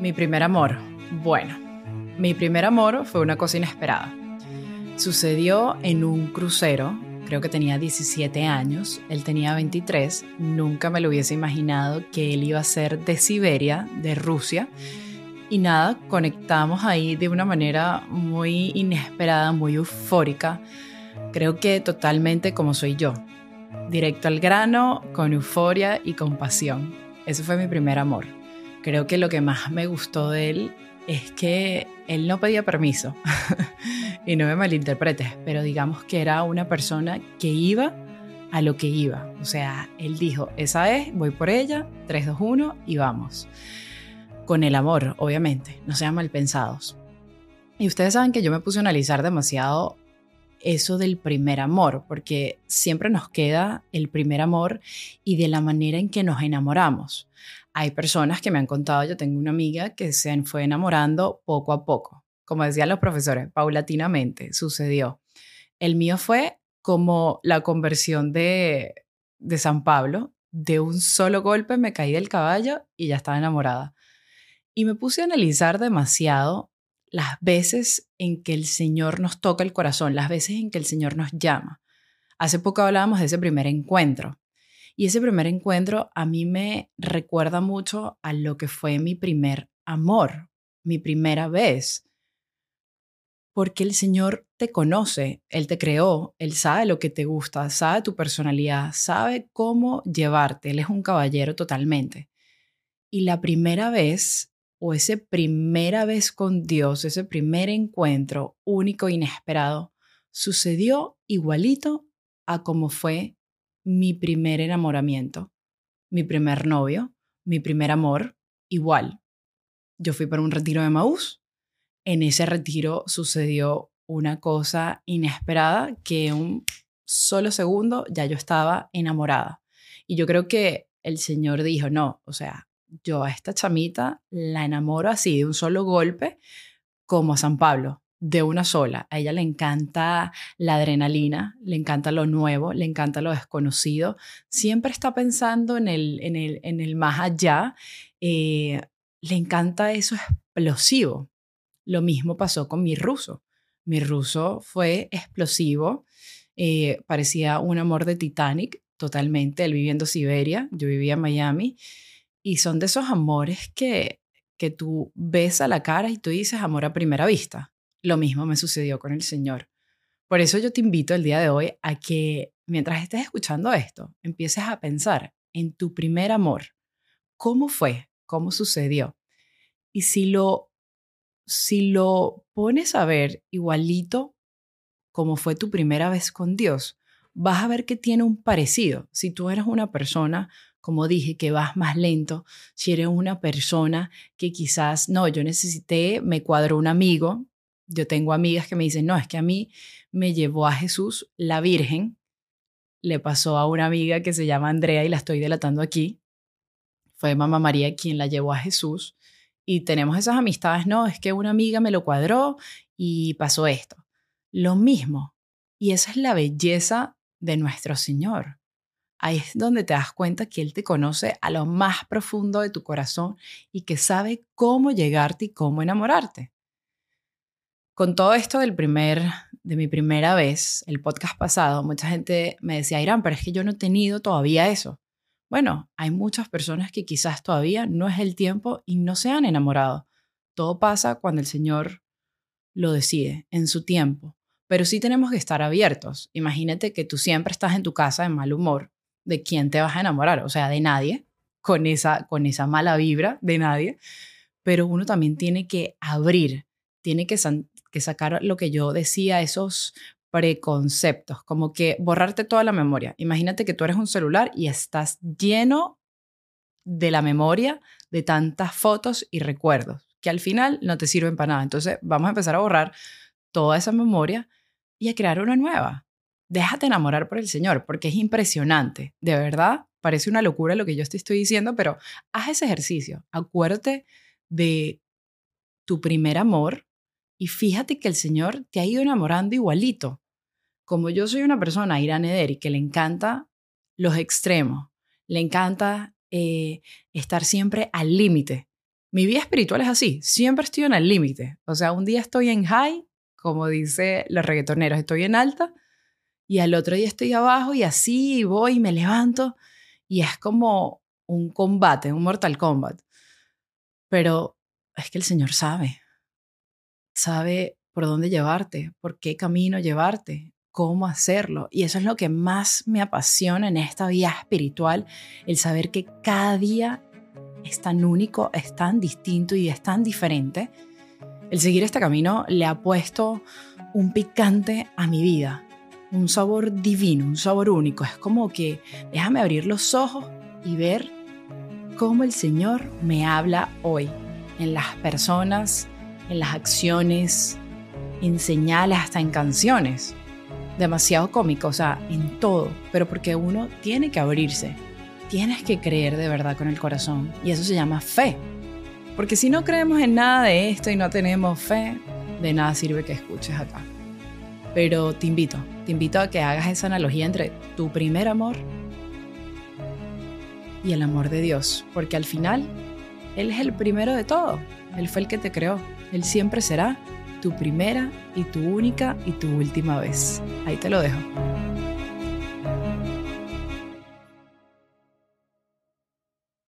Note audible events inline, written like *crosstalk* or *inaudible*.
Mi primer amor. Bueno, mi primer amor fue una cosa inesperada. Sucedió en un crucero, creo que tenía 17 años, él tenía 23, nunca me lo hubiese imaginado que él iba a ser de Siberia, de Rusia, y nada, conectamos ahí de una manera muy inesperada, muy eufórica, creo que totalmente como soy yo, directo al grano, con euforia y con pasión. Ese fue mi primer amor. Creo que lo que más me gustó de él es que él no pedía permiso. *laughs* y no me malinterpretes, pero digamos que era una persona que iba a lo que iba. O sea, él dijo, esa es, voy por ella, 3, 2, 1 y vamos. Con el amor, obviamente, no sean mal pensados. Y ustedes saben que yo me puse a analizar demasiado eso del primer amor, porque siempre nos queda el primer amor y de la manera en que nos enamoramos. Hay personas que me han contado, yo tengo una amiga que se fue enamorando poco a poco, como decían los profesores, paulatinamente sucedió. El mío fue como la conversión de, de San Pablo, de un solo golpe me caí del caballo y ya estaba enamorada. Y me puse a analizar demasiado las veces en que el Señor nos toca el corazón, las veces en que el Señor nos llama. Hace poco hablábamos de ese primer encuentro. Y ese primer encuentro a mí me recuerda mucho a lo que fue mi primer amor, mi primera vez. Porque el Señor te conoce, Él te creó, Él sabe lo que te gusta, sabe tu personalidad, sabe cómo llevarte, Él es un caballero totalmente. Y la primera vez o ese primera vez con Dios, ese primer encuentro único, inesperado, sucedió igualito a como fue mi primer enamoramiento, mi primer novio, mi primer amor, igual. Yo fui para un retiro de Maús. En ese retiro sucedió una cosa inesperada que un solo segundo ya yo estaba enamorada. Y yo creo que el Señor dijo, no, o sea, yo a esta chamita la enamoro así de un solo golpe, como a San Pablo, de una sola. A ella le encanta la adrenalina, le encanta lo nuevo, le encanta lo desconocido. Siempre está pensando en el, en el, en el más allá. Eh, le encanta eso explosivo. Lo mismo pasó con mi ruso. Mi ruso fue explosivo, eh, parecía un amor de Titanic totalmente, él viviendo Siberia, yo vivía en Miami y son de esos amores que, que tú ves a la cara y tú dices amor a primera vista. Lo mismo me sucedió con el Señor. Por eso yo te invito el día de hoy a que mientras estés escuchando esto, empieces a pensar en tu primer amor. ¿Cómo fue? ¿Cómo sucedió? Y si lo, si lo pones a ver igualito como fue tu primera vez con Dios, vas a ver que tiene un parecido. Si tú eres una persona como dije, que vas más lento, si eres una persona que quizás, no, yo necesité, me cuadró un amigo, yo tengo amigas que me dicen, no, es que a mí me llevó a Jesús la Virgen, le pasó a una amiga que se llama Andrea y la estoy delatando aquí, fue Mamá María quien la llevó a Jesús y tenemos esas amistades, no, es que una amiga me lo cuadró y pasó esto. Lo mismo, y esa es la belleza de nuestro Señor ahí es donde te das cuenta que Él te conoce a lo más profundo de tu corazón y que sabe cómo llegarte y cómo enamorarte. Con todo esto del primer, de mi primera vez, el podcast pasado, mucha gente me decía, Irán, pero es que yo no he tenido todavía eso. Bueno, hay muchas personas que quizás todavía no es el tiempo y no se han enamorado. Todo pasa cuando el Señor lo decide, en su tiempo. Pero sí tenemos que estar abiertos. Imagínate que tú siempre estás en tu casa de mal humor de quién te vas a enamorar, o sea, de nadie, con esa, con esa mala vibra, de nadie, pero uno también tiene que abrir, tiene que, sacar lo que yo decía, esos preconceptos, como que borrarte toda la memoria. Imagínate que tú eres un celular y estás lleno de la memoria de tantas fotos y recuerdos que al final no te sirven para nada. Entonces vamos a empezar a borrar toda esa memoria y a crear una nueva déjate enamorar por el Señor, porque es impresionante, de verdad, parece una locura lo que yo te estoy diciendo, pero haz ese ejercicio, acuérdate de tu primer amor y fíjate que el Señor te ha ido enamorando igualito. Como yo soy una persona, Irán Ederi, que le encanta los extremos, le encanta eh, estar siempre al límite. Mi vida espiritual es así, siempre estoy en el límite. O sea, un día estoy en high, como dice los reggaetoneros, estoy en alta, y al otro día estoy abajo y así voy y me levanto, y es como un combate, un Mortal Kombat. Pero es que el Señor sabe, sabe por dónde llevarte, por qué camino llevarte, cómo hacerlo. Y eso es lo que más me apasiona en esta vida espiritual, el saber que cada día es tan único, es tan distinto y es tan diferente. El seguir este camino le ha puesto un picante a mi vida, un sabor divino, un sabor único. Es como que déjame abrir los ojos y ver cómo el Señor me habla hoy en las personas, en las acciones, en señales, hasta en canciones. Demasiado cómico, o sea, en todo, pero porque uno tiene que abrirse, tienes que creer de verdad con el corazón y eso se llama fe. Porque si no creemos en nada de esto y no tenemos fe, de nada sirve que escuches acá. Pero te invito, te invito a que hagas esa analogía entre tu primer amor y el amor de Dios, porque al final Él es el primero de todo, Él fue el que te creó, Él siempre será tu primera y tu única y tu última vez. Ahí te lo dejo.